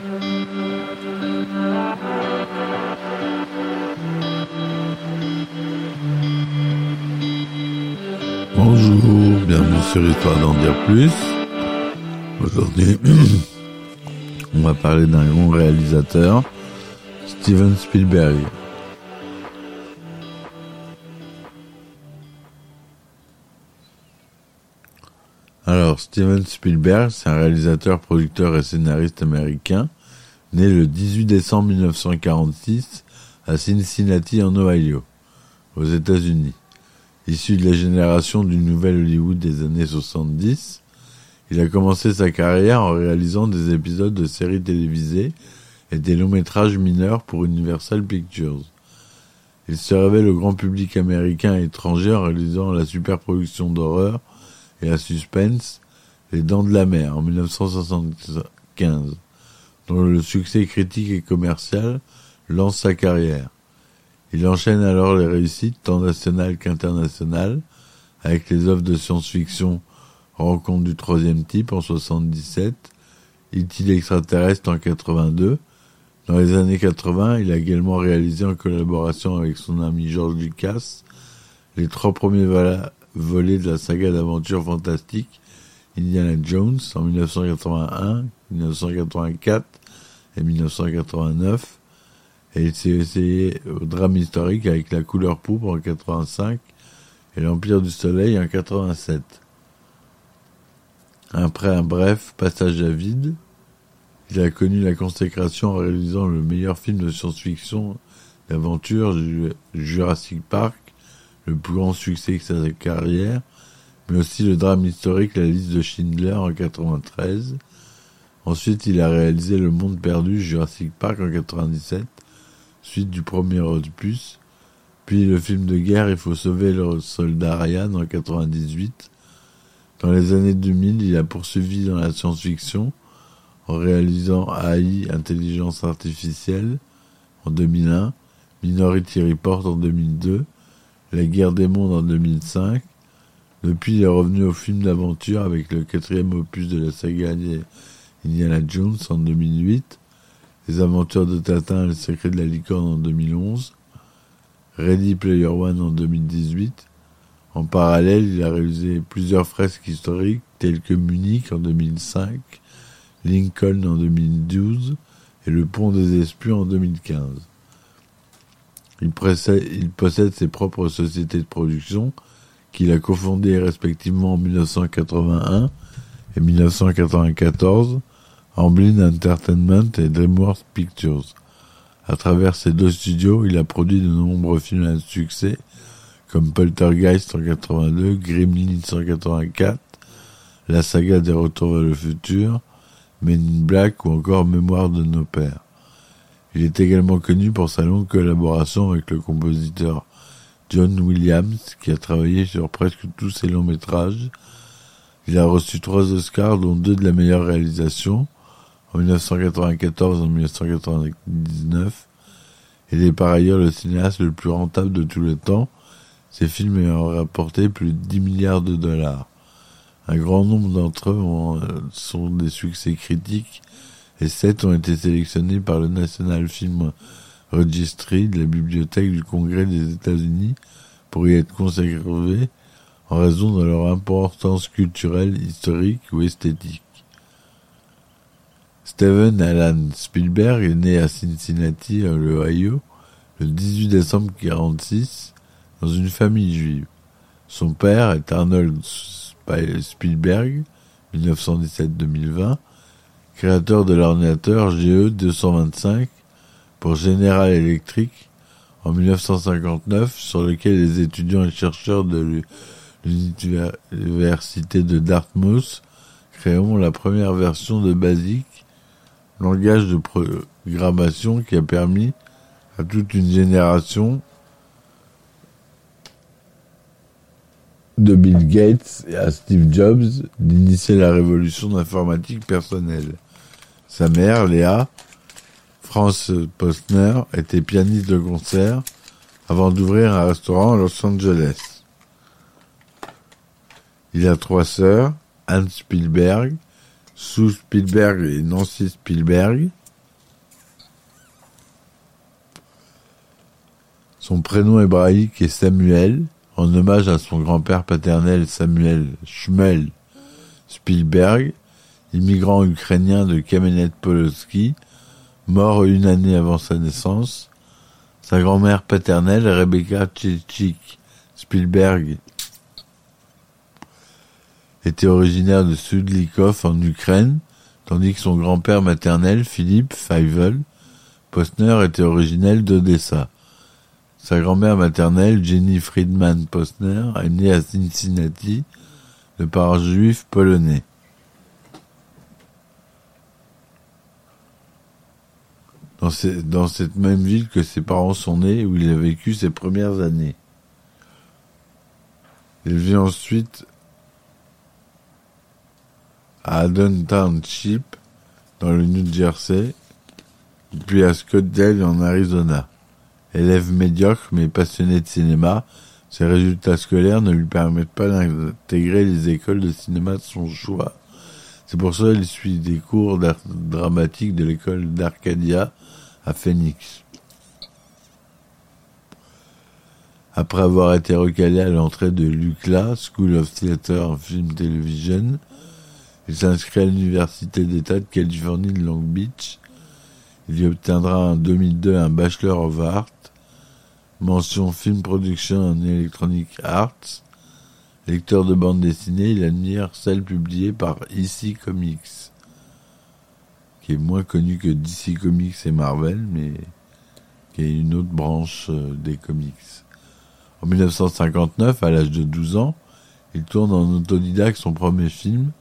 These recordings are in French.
Bonjour, bienvenue sur Histoire d'en dire plus. Aujourd'hui, on va parler d'un grand réalisateur, Steven Spielberg. Alors, Steven Spielberg, c'est un réalisateur, producteur et scénariste américain, né le 18 décembre 1946 à Cincinnati, en Ohio, aux États-Unis. Issu de la génération du nouvel Hollywood des années 70, il a commencé sa carrière en réalisant des épisodes de séries télévisées et des longs métrages mineurs pour Universal Pictures. Il se révèle au grand public américain et étranger en réalisant la superproduction d'horreur et à suspense Les Dents de la Mer en 1975, dont le succès critique et commercial lance sa carrière. Il enchaîne alors les réussites tant nationales qu'internationales avec les œuvres de science-fiction Rencontre du troisième type en 77, Est-il extraterrestre en 82. Dans les années 80, il a également réalisé en collaboration avec son ami George Lucas les trois premiers volets de la saga d'aventure fantastique Indiana Jones en 1981, 1984 et 1989 et il s'est essayé au drame historique avec La couleur pourpre en 85 et L'Empire du Soleil en 87. Après un bref passage à vide, il a connu la consécration en réalisant le meilleur film de science-fiction d'aventure Jurassic Park, le plus grand succès de sa carrière, mais aussi le drame historique La liste de Schindler en 93. Ensuite, il a réalisé Le Monde perdu Jurassic Park en 97, suite du premier opus, puis le film de guerre Il faut sauver le soldat Ryan en 98. Dans les années 2000, il a poursuivi dans la science-fiction en réalisant AI, Intelligence Artificielle, en 2001, Minority Report en 2002, La Guerre des Mondes en 2005. Depuis, il est revenu au film d'aventure avec le quatrième opus de la saga Indiana Jones en 2008, Les Aventures de Tatin et le Secret de la Licorne en 2011, Ready Player One en 2018. En parallèle, il a réalisé plusieurs fresques historiques telles que Munich en 2005, Lincoln en 2012 et le Pont des Espions en 2015. Il, il possède ses propres sociétés de production qu'il a cofondées respectivement en 1981 et 1994, Amblin Entertainment et DreamWorks Pictures. À travers ces deux studios, il a produit de nombreux films à succès, comme Poltergeist en 82, Gremlins en 84, la saga des Retours vers le futur, Men in Black ou encore Mémoire de nos pères. Il est également connu pour sa longue collaboration avec le compositeur John Williams, qui a travaillé sur presque tous ses longs métrages. Il a reçu trois Oscars, dont deux de la meilleure réalisation, en 1994 et en 1999. Il est par ailleurs le cinéaste le plus rentable de tous les temps, ses films ayant rapporté plus de 10 milliards de dollars. Un grand nombre d'entre eux euh, sont des succès critiques et sept ont été sélectionnés par le National Film Registry de la Bibliothèque du Congrès des États-Unis pour y être conservés en raison de leur importance culturelle, historique ou esthétique. Steven Alan Spielberg est né à Cincinnati, en Ohio, le 18 décembre 1946, dans une famille juive. Son père est Arnold Spielberg, 1917-2020, créateur de l'ordinateur GE225 pour General Electric en 1959, sur lequel les étudiants et chercheurs de l'université de Dartmouth créeront la première version de BASIC, langage de programmation qui a permis à toute une génération de Bill Gates et à Steve Jobs d'initier la révolution d'informatique personnelle. Sa mère, Léa, France Postner, était pianiste de concert avant d'ouvrir un restaurant à Los Angeles. Il a trois sœurs, Anne Spielberg, sous Spielberg et Nancy Spielberg. Son prénom hébraïque est Samuel, en hommage à son grand-père paternel Samuel Schmel Spielberg, immigrant ukrainien de Kamenet-Poloski, mort une année avant sa naissance. Sa grand-mère paternelle, Rebecca Tchitchik Spielberg, était originaire de Sudlikov en Ukraine, tandis que son grand-père maternel, Philippe Feivel Postner, était originel d'Odessa. Sa grand-mère maternelle, Jenny Friedman Postner, est née à Cincinnati, de parents juifs polonais. Dans, cette même ville que ses parents sont nés, où il a vécu ses premières années. Il vit ensuite à Haddon Township, dans le New Jersey, puis à Scottsdale en Arizona. Élève médiocre mais passionné de cinéma, ses résultats scolaires ne lui permettent pas d'intégrer les écoles de cinéma de son choix. C'est pour ça qu'il suit des cours d'art dramatique de l'école d'Arcadia à Phoenix. Après avoir été recalé à l'entrée de l'UCLA, School of Theatre and Film Television, il s'inscrit à l'Université d'État de Californie de Long Beach. Il y obtiendra en 2002 un Bachelor of Arts, mention Film Production and Electronic Arts. Lecteur de bande dessinée, il admire celle publiée par EC Comics, qui est moins connue que DC Comics et Marvel, mais qui est une autre branche euh, des comics. En 1959, à l'âge de 12 ans, il tourne en autodidacte son premier film,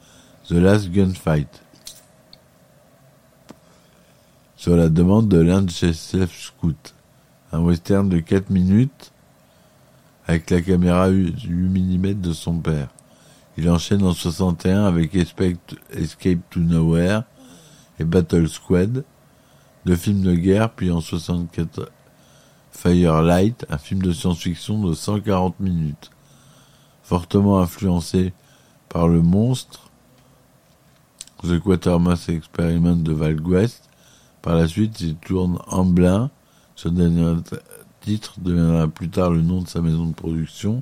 The Last Gunfight. Sur la demande de l'un de Scout. Un western de 4 minutes avec la caméra 8 mm de son père. Il enchaîne en 61 avec Escape to Nowhere et Battle Squad, deux films de guerre, puis en 64 Firelight, un film de science-fiction de 140 minutes. Fortement influencé par le monstre, The Quatermass Experiment de Val West. Par la suite, il tourne Amblin. Ce dernier titre deviendra plus tard le nom de sa maison de production.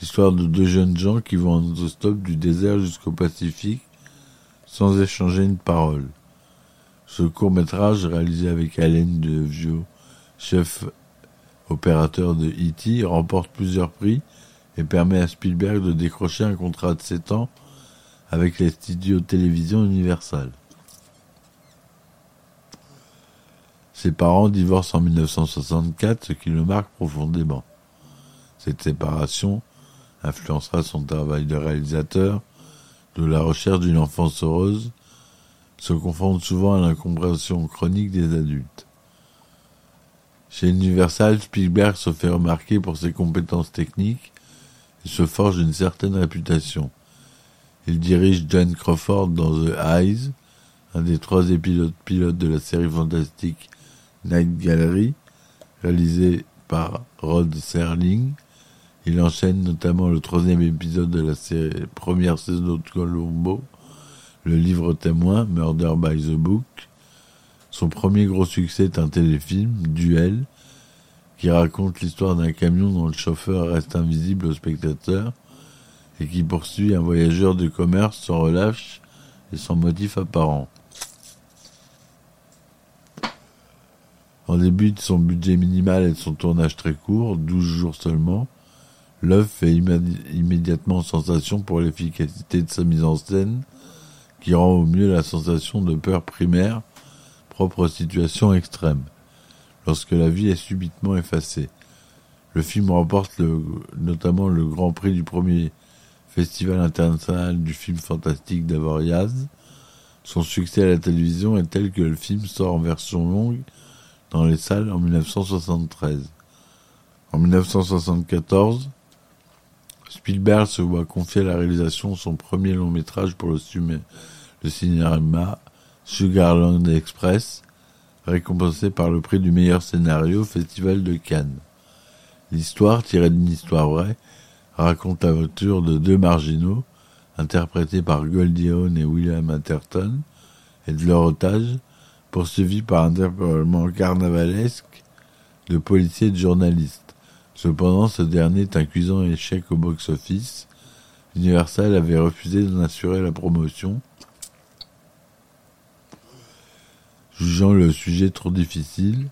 L'histoire de deux jeunes gens qui vont en autostop du désert jusqu'au Pacifique sans échanger une parole. Ce court métrage, réalisé avec Alain de Vio, chef opérateur de E.T., remporte plusieurs prix et permet à Spielberg de décrocher un contrat de 7 ans avec les studios télévision Universal. Ses parents divorcent en 1964, ce qui le marque profondément. Cette séparation influencera son travail de réalisateur, de la recherche d'une enfance heureuse, se confondent souvent à l'incompréhension chronique des adultes. Chez Universal, Spielberg se fait remarquer pour ses compétences techniques et se forge une certaine réputation. Il dirige John Crawford dans The Eyes, un des trois épisodes pilotes de la série fantastique Night Gallery, réalisé par Rod Serling. Il enchaîne notamment le troisième épisode de la première saison de Colombo, le livre témoin Murder by the Book. Son premier gros succès est un téléfilm, Duel, qui raconte l'histoire d'un camion dont le chauffeur reste invisible au spectateur et qui poursuit un voyageur de commerce sans relâche et sans motif apparent. En début de son budget minimal et de son tournage très court, 12 jours seulement, l'œuvre fait immédiatement sensation pour l'efficacité de sa mise en scène, qui rend au mieux la sensation de peur primaire propre aux situations extrêmes, lorsque la vie est subitement effacée. Le film remporte notamment le Grand Prix du premier Festival international du film fantastique d'Avoriaz. Son succès à la télévision est tel que le film sort en version longue dans les salles en 1973. En 1974, Spielberg se voit confier la réalisation son premier long métrage pour le, le cinéma, Sugarland Express, récompensé par le prix du meilleur scénario au Festival de Cannes. L'histoire, tirée d'une histoire vraie, raconte l'aventure de deux marginaux, interprétés par Goldie Hawn et William Atherton, et de leur otage, poursuivi par un développement carnavalesque, de policier et de journaliste. Cependant, ce dernier est un cuisant échec au box-office. Universal avait refusé d'en assurer la promotion, jugeant le sujet trop difficile.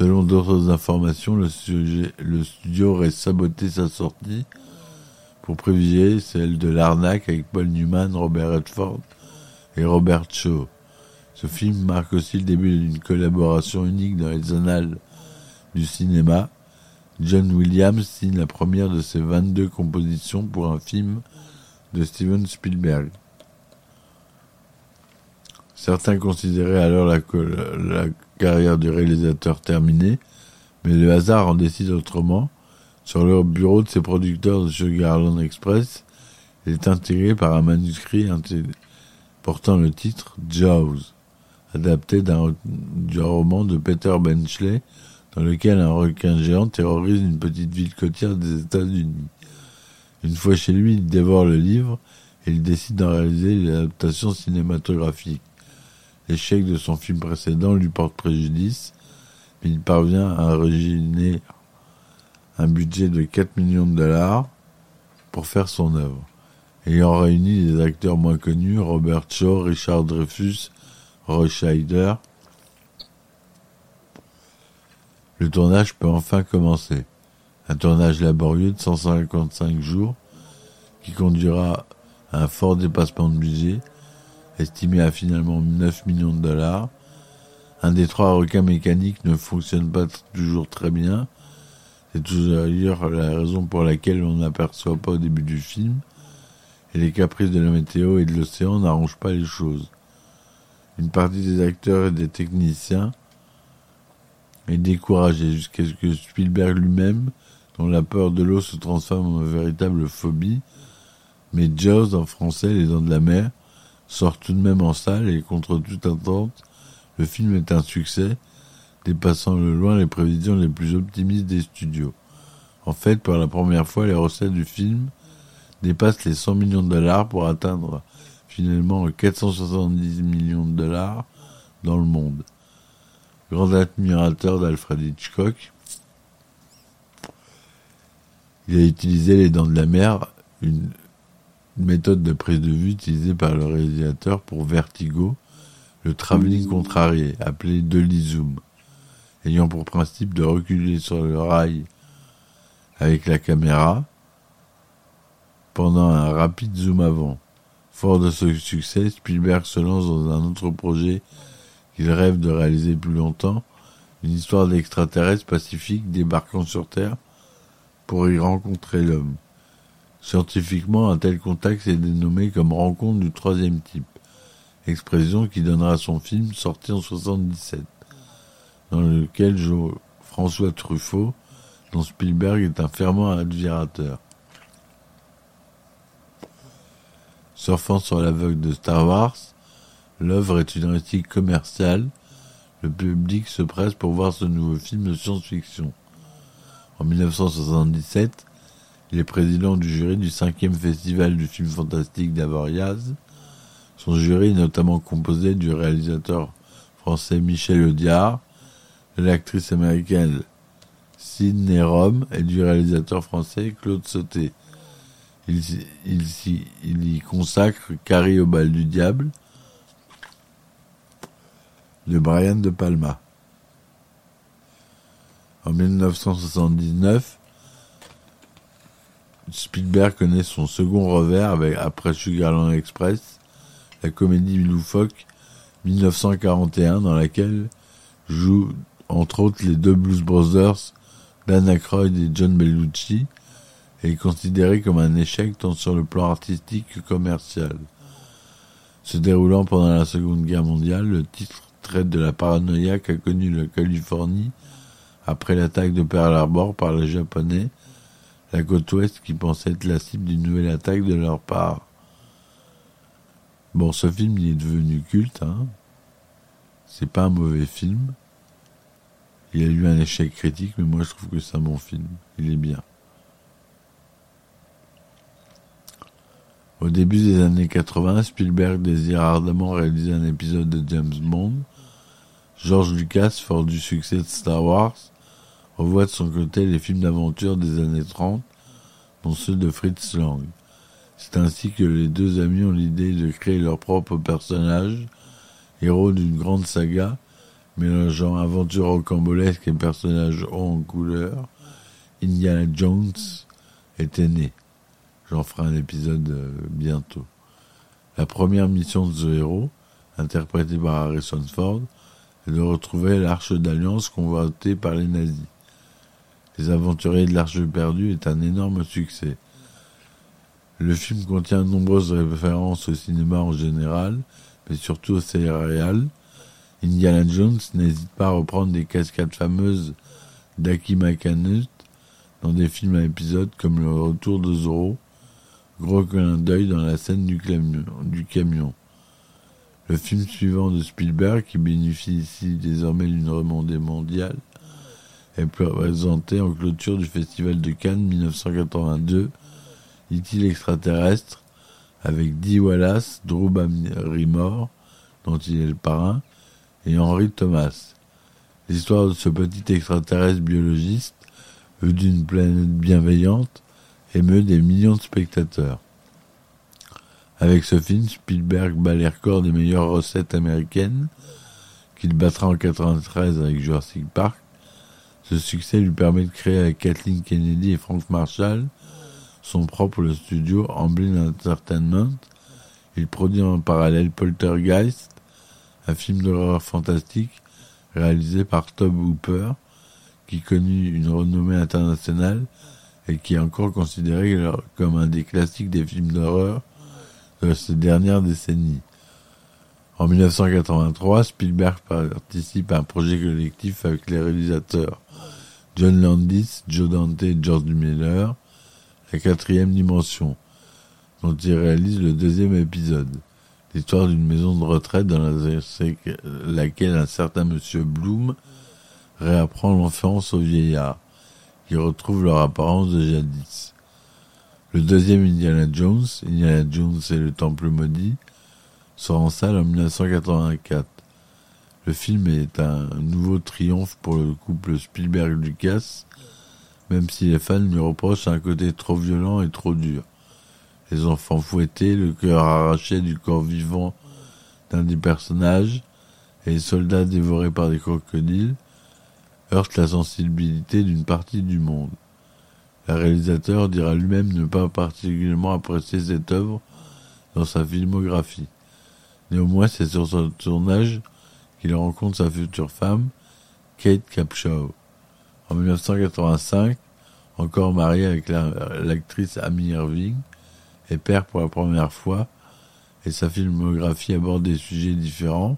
Selon d'autres informations, le, studio aurait saboté sa sortie pour privilégier celle de l'arnaque avec Paul Newman, Robert Redford et Robert Shaw. Ce film marque aussi le début d'une collaboration unique dans les annales du cinéma. John Williams signe la première de ses 22 compositions pour un film de Steven Spielberg. Certains considéraient alors la, carrière du réalisateur terminée, mais le hasard en décide autrement. Sur le bureau de ses producteurs de Sugarland Express, il est intégré par un manuscrit portant le titre Jaws adapté d'un roman de Peter Benchley, dans lequel un requin géant terrorise une petite ville côtière des États-Unis. Une fois chez lui, il dévore le livre et il décide d'en réaliser l'adaptation cinématographique. L'échec de son film précédent lui porte préjudice, mais il parvient à originer un budget de 4 millions de dollars pour faire son œuvre. Ayant réuni des acteurs moins connus, Robert Shaw, Richard Dreyfus Roy Le tournage peut enfin commencer. Un tournage laborieux de 155 jours qui conduira à un fort dépassement de budget, estimé à finalement 9 millions de dollars. Un des trois requins mécaniques ne fonctionne pas toujours très bien. C'est toujours d'ailleurs la raison pour laquelle on n'aperçoit pas au début du film. Et les caprices de la météo et de l'océan n'arrangent pas les choses une partie des acteurs et des techniciens est découragée jusqu'à ce que Spielberg lui-même, dont la peur de l'eau se transforme en véritable phobie, mais Jaws en français, Les Dents de la Mer, sort tout de même en salle et contre toute attente, le film est un succès, dépassant le loin les prévisions les plus optimistes des studios. En fait, pour la première fois, les recettes du film dépassent les 100 millions de dollars pour atteindre finalement 470 millions de dollars dans le monde. Grand admirateur d'Alfred Hitchcock, il a utilisé les dents de la mer, une, méthode de prise de vue utilisée par le réalisateur pour Vertigo, le travelling contrarié, appelé Dolly Zoom, ayant pour principe de reculer sur le rail avec la caméra pendant un rapide zoom avant. Fort de ce succès, Spielberg se lance dans un autre projet qu'il rêve de réaliser plus longtemps, une histoire d'extraterrestres pacifiques débarquant sur Terre pour y rencontrer l'homme. Scientifiquement, un tel contact est dénommé comme rencontre du troisième type, expression qui donnera son film sorti en 77, dans lequel François Truffaut, dont Spielberg est un fervent admirateur. Surfant sur l'aveugle de Star Wars, l'œuvre est une réussite commerciale. Le public se presse pour voir ce nouveau film de science-fiction. En 1977, il est président du jury du cinquième festival du film fantastique d'Avoriaz. Son jury est notamment composé du réalisateur français Michel Audiard, de l'actrice américaine Sidney Rome et du réalisateur français Claude Sauté. Il, y consacre Carrie au bal du diable de Brian De Palma. En 1979, Spielberg connaît son second revers avec, après Sugarland Express, la comédie loufoque 1941 dans laquelle jouent entre autres les deux Blues Brothers, Dan Aykroyd et John Bellucci, est considéré comme un échec tant sur le plan artistique que commercial. Se déroulant pendant la Seconde Guerre mondiale, le titre traite de la paranoïa qu'a connue la Californie après l'attaque de Pearl Harbor par les Japonais, la côte ouest qui pensait être la cible d'une nouvelle attaque de leur part. Bon, ce film il est devenu culte, hein. C'est pas un mauvais film. Il a eu un échec critique, mais moi je trouve que c'est un bon film. Il est bien. Au début des années 80, Spielberg désire ardemment réaliser un épisode de James Bond. George Lucas, fort du succès de Star Wars, revoit de son côté les films d'aventure des années 30, dont ceux de Fritz Lang. C'est ainsi que les deux amis ont l'idée de créer leur propre personnage, héros d'une grande saga, mélangeant aventure rocambolesque et personnages hauts en couleur. Indiana Jones était né. J'en ferai un épisode euh, bientôt. La première mission de ce héros, interprété par Harrison Ford, est de retrouver l'Arche d'Alliance convoitée par les nazis. Les aventuriers de l'Arche perdue est un énorme succès. Le film contient de nombreuses références au cinéma en général, mais surtout au céréales. Indiana Jones n'hésite pas à reprendre des cascades fameuses d'Aki Makanut dans des films à épisodes comme Le Retour de Zorro, gros clin d'œil dans la scène du camion. Le film suivant de Spielberg, qui bénéficie ici désormais d'une remontée mondiale, est présenté en clôture du Festival de Cannes 1982, dit-il extraterrestre, avec Dee Wallace, Drew Barrymore, dont il est le parrain, et Henry Thomas. L'histoire de ce petit extraterrestre biologiste, vu d'une planète bienveillante, émeut des millions de spectateurs. Avec ce film, Spielberg bat les records des meilleures recettes américaines, qu'il battra en 93 avec Jurassic Park. Ce succès lui permet de créer avec Kathleen Kennedy et Frank Marshall son propre studio Amblin Entertainment. Il produit en parallèle Poltergeist, un film d'horreur fantastique réalisé par Tob Hooper, qui connut une renommée internationale et qui est encore considéré comme un des classiques des films d'horreur de ces dernières décennies. En 1983, Spielberg participe à un projet collectif avec les réalisateurs John Landis, Joe Dante et George Miller, la quatrième dimension, dont il réalise le deuxième épisode, l'histoire d'une maison de retraite dans laquelle un certain monsieur Bloom réapprend l'enfance aux vieillards, qui retrouvent leur apparence de jadis. Le deuxième Indiana Jones, Indiana Jones et le Temple maudit, sort en salle en 1984. Le film est un nouveau triomphe pour le couple Spielberg-Lucas, même si les fans lui reprochent un côté trop violent et trop dur. Les enfants fouettés, le cœur arraché du corps vivant d'un des personnages, et les soldats dévorés par des crocodiles, heurtent la sensibilité d'une partie du monde. Le réalisateur dira lui-même ne pas particulièrement apprécier cette œuvre dans sa filmographie. Néanmoins, c'est sur son tournage qu'il rencontre sa future femme, Kate Capshaw. En 1985, encore marié avec l'actrice Amy Irving, et père pour la première fois, et sa filmographie aborde des sujets différents,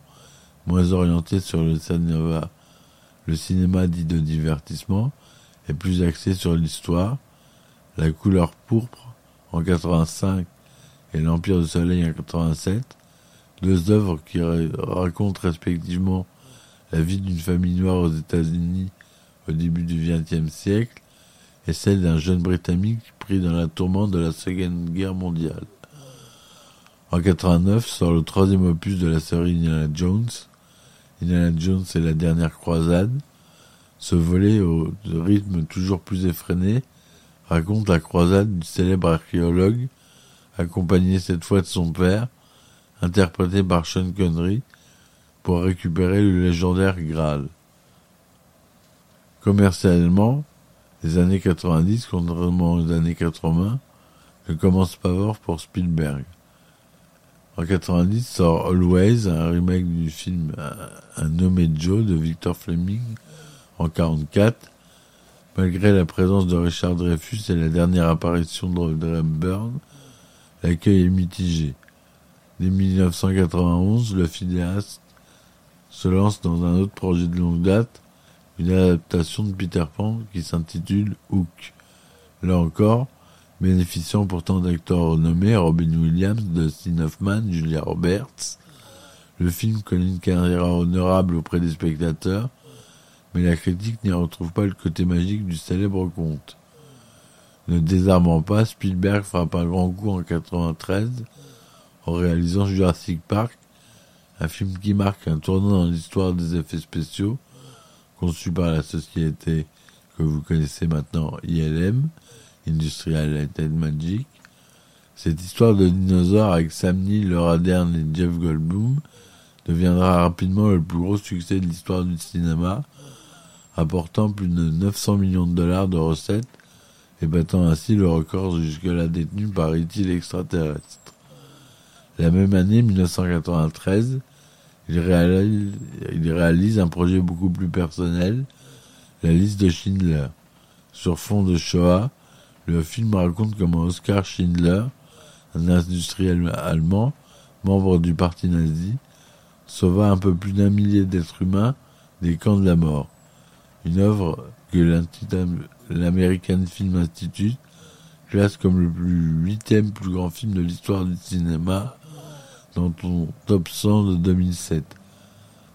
moins orientés sur le cinéma, le cinéma dit de divertissement, est plus axé sur l'histoire, la couleur pourpre en 85 et l'Empire du Soleil en 87, deux œuvres qui racontent respectivement la vie d'une famille noire aux États-Unis au début du XXe siècle et celle d'un jeune Britannique pris dans la tourmente de la Seconde Guerre mondiale. En 89 sort le troisième opus de la série Indiana Jones, Indiana Jones et la dernière croisade, ce volet, au rythme toujours plus effréné, raconte la croisade du célèbre archéologue, accompagné cette fois de son père, interprété par Sean Connery, pour récupérer le légendaire Graal. Commercialement, les années 90, contrairement aux années 80, ne commencent pas fort pour Spielberg. En 90 sort Always, un remake du film Un nommé Joe de Victor Fleming, en 1944, malgré la présence de Richard Dreyfus et la dernière apparition de Byrne, l'accueil est mitigé. Dès 1991, le fidéaste se lance dans un autre projet de longue date, une adaptation de Peter Pan qui s'intitule Hook. Là encore, bénéficiant pourtant d'acteurs renommés, Robin Williams, Dustin Hoffman, Julia Roberts, le film connaît une carrière honorable auprès des spectateurs, mais la critique n'y retrouve pas le côté magique du célèbre conte. Ne désarmant pas, Spielberg frappe un grand coup en 93 en réalisant Jurassic Park, un film qui marque un tournant dans l'histoire des effets spéciaux conçu par la société que vous connaissez maintenant ILM, Industrial Light and Magic. Cette histoire de dinosaures avec Sam Neill, Laura Dern et Jeff Goldblum deviendra rapidement le plus gros succès de l'histoire du cinéma, apportant plus de 900 millions de dollars de recettes et battant ainsi le record jusque-là détenu par E.T. l'extraterrestre. La même année, 1993, il réalise, un projet beaucoup plus personnel, la liste de Schindler. Sur fond de Shoah, le film raconte comment Oskar Schindler, un industriel allemand, membre du parti nazi, sauva un peu plus d'un millier d'êtres humains des camps de la mort. Une œuvre que l'American Film Institute classe comme le huitième plus grand film de l'histoire du cinéma dans ton top 100 de 2007.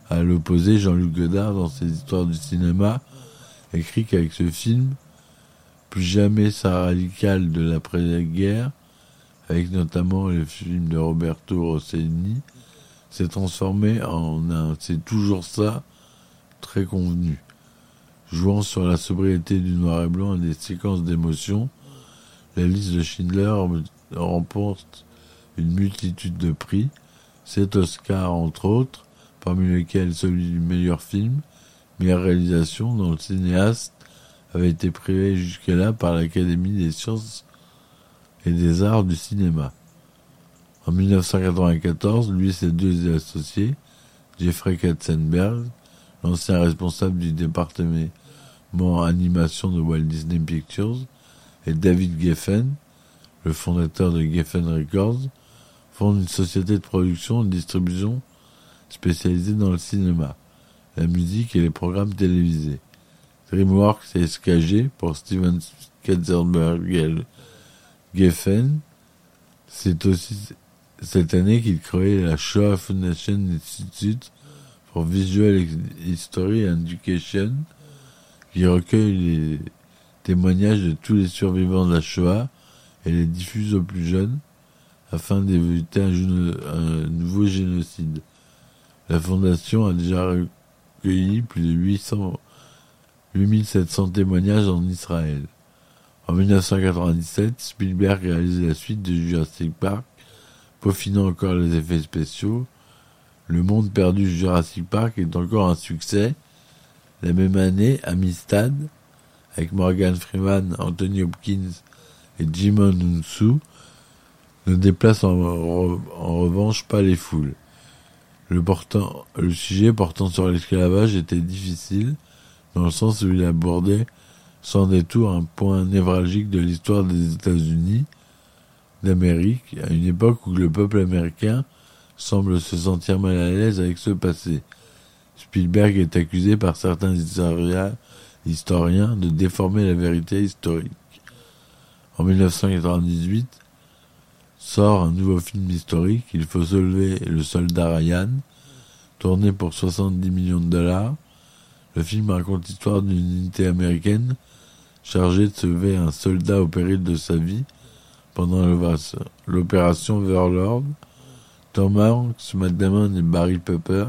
À l'opposé, Jean-Luc Godard, dans ses histoires du cinéma, écrit qu'avec ce film, plus jamais sa radicale de l'après-guerre, avec notamment le film de Roberto Rossellini, s'est transformé en un c'est toujours ça très convenu. Jouant sur la sobriété du noir et blanc et des séquences d'émotions, la liste de Schindler remporte une multitude de prix, sept Oscars entre autres, parmi lesquels celui du meilleur film, meilleure réalisation dont le cinéaste avait été privé jusque-là par l'Académie des sciences et des arts du cinéma. En 1994, lui et ses deux associés, Jeffrey Katzenberg, l'ancien responsable du département animation de Walt Disney Pictures, et David Geffen, le fondateur de Geffen Records, fondent une société de production et de distribution spécialisée dans le cinéma, la musique et les programmes télévisés. DreamWorks et SKG pour Steven Katzenberg et Geffen. C'est aussi cette année qu'il crée la Shoah Foundation Institute for Visual History and Education, qui recueille les témoignages de tous les survivants de la Shoah et les diffuse aux plus jeunes afin d'éviter un, nouveau génocide. La fondation a déjà recueilli plus de 800, 8700 témoignages en Israël. En 1997, Spielberg réalise la suite de Jurassic Park peaufinant encore les effets spéciaux, Le Monde perdu Jurassic Park est encore un succès. La même année, Amistad, avec Morgan Freeman, Anthony Hopkins et Jimon Unsu, ne déplace en, revanche pas les foules. Le, le sujet portant sur l'esclavage était difficile, dans le sens où il abordait sans détour un point névralgique de l'histoire des États-Unis, d'Amérique, à une époque où le peuple américain semble se sentir mal à l'aise avec ce passé. Spielberg est accusé par certains historiens de déformer la vérité historique. En 1998, sort un nouveau film historique, Il faut sauver le soldat Ryan, tourné pour 70 millions de dollars. Le film raconte l'histoire d'une unité américaine chargée de sauver un soldat au péril de sa vie pendant l'opération Overlord, Tom Hanks, Matt et Barry Pepper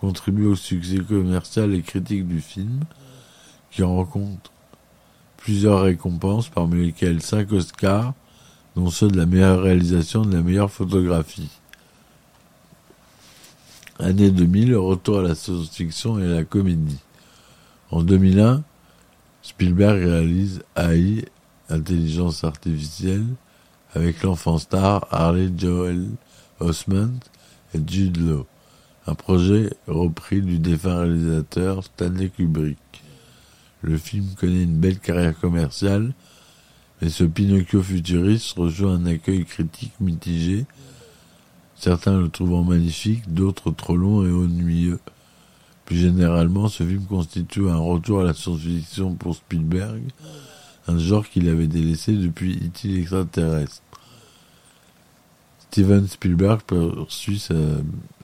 contribuent au succès commercial et critique du film, qui rencontre plusieurs récompenses, parmi lesquelles cinq Oscars, ceux de la meilleure réalisation de la meilleure photographie. Année 2000, retour à la science-fiction et à la comédie. En 2001, Spielberg réalise AI intelligence artificielle avec l'enfant star Harley Joel Osment et Jude Law, un projet repris du défunt réalisateur Stanley Kubrick. Le film connaît une belle carrière commerciale, mais ce Pinocchio futuriste reçoit un accueil critique mitigé, certains le trouvant magnifique, d'autres trop long et ennuyeux. Plus généralement, ce film constitue un retour à la science-fiction pour Spielberg, un genre qu'il avait délaissé depuis E.T. l'extraterrestre. Steven Spielberg poursuit sa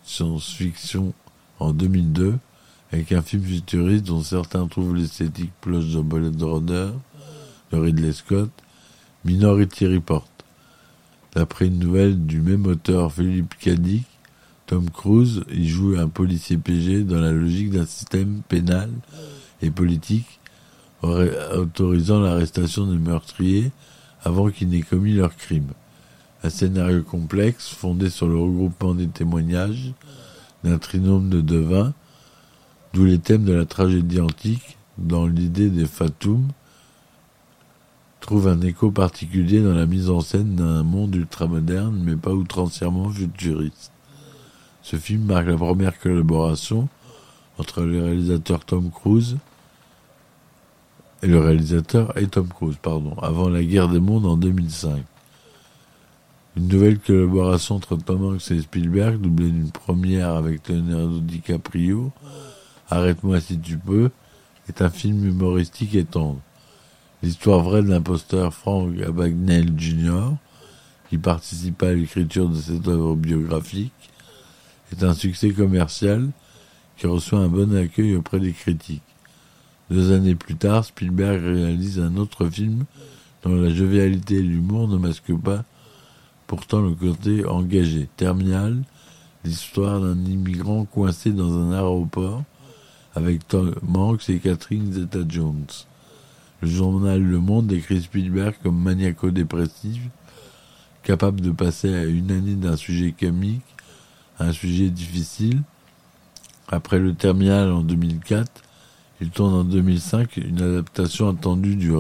science-fiction en 2002 avec un film futuriste dont certains trouvent l'esthétique proche de Blade Runner de Ridley Scott, Minority Report. D'après une nouvelle du même auteur Philippe Dick, Tom Cruise y joue un policier PG dans la logique d'un système pénal et politique autorisant l'arrestation des meurtriers avant qu'ils n'aient commis leur crime. Un scénario complexe fondé sur le regroupement des témoignages d'un trinôme de devins, d'où les thèmes de la tragédie antique, dans l'idée des Fatoum, trouve un écho particulier dans la mise en scène d'un monde ultramoderne, mais pas outrancièrement futuriste. Ce film marque la première collaboration entre le réalisateur Tom Cruise et le réalisateur et Tom Cruise, pardon, avant la guerre des mondes en 2005. Une nouvelle collaboration entre Tom Hanks et Spielberg, doublée d'une première avec Leonardo DiCaprio, Arrête-moi si tu peux, est un film humoristique et tendre. L'histoire vraie de l'imposteur Frank Abagnale Jr., qui participa à l'écriture de cette œuvre biographique, est un succès commercial qui reçoit un bon accueil auprès des critiques. Deux années plus tard, Spielberg réalise un autre film dont la jovialité et l'humour ne masquent pas pourtant le côté engagé. Terminal, l'histoire d'un immigrant coincé dans un aéroport avec Tom Hanks et Catherine Zeta-Jones. Le journal Le Monde décrit Spielberg comme maniaco-dépressif, capable de passer à une année d'un sujet comique à un sujet difficile. Après le terminal en 2004, il tourne en 2005 une adaptation attendue du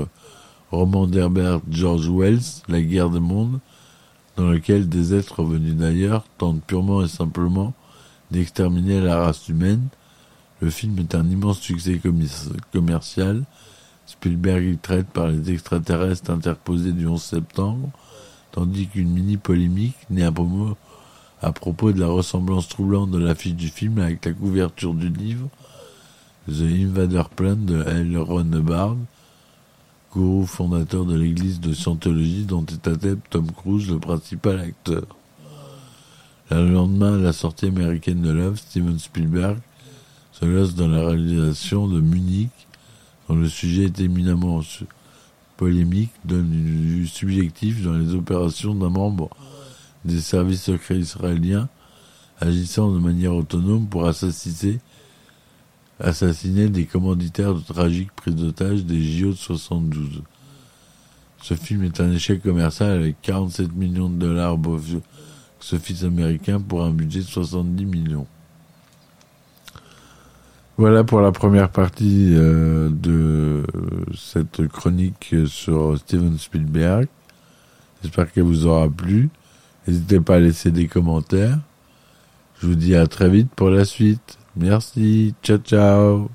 roman d'Herbert George Wells, La guerre des mondes, dans lequel des êtres venus d'ailleurs tentent purement et simplement d'exterminer la race humaine. Le film est un immense succès commercial. Spielberg y traite par les extraterrestres interposés du 11 septembre, tandis qu'une mini-polémique naît à propos, à propos de la ressemblance troublante de l'affiche du film avec la couverture du livre The Invader Plan de L. Ron Hubbard, gourou fondateur de l'église de Scientologie dont est adepte Tom Cruise, le principal acteur. Le lendemain de la sortie américaine de l'œuvre, Steven Spielberg se lance dans la réalisation de Munich, dont le sujet est éminemment polémique, donne une vue subjective dans les opérations d'un membre des services secrets israéliens agissant de manière autonome pour assassiner, des commanditaires de tragiques prises d'otages des JO de 72. Ce film est un échec commercial avec 47 millions de dollars box-office américain pour un budget de 70 millions. Voilà pour la première partie euh, de cette chronique sur Steven Spielberg. J'espère qu'elle vous aura plu. N'hésitez pas à laisser des commentaires. Je vous dis à très vite pour la suite. Merci. Ciao, ciao.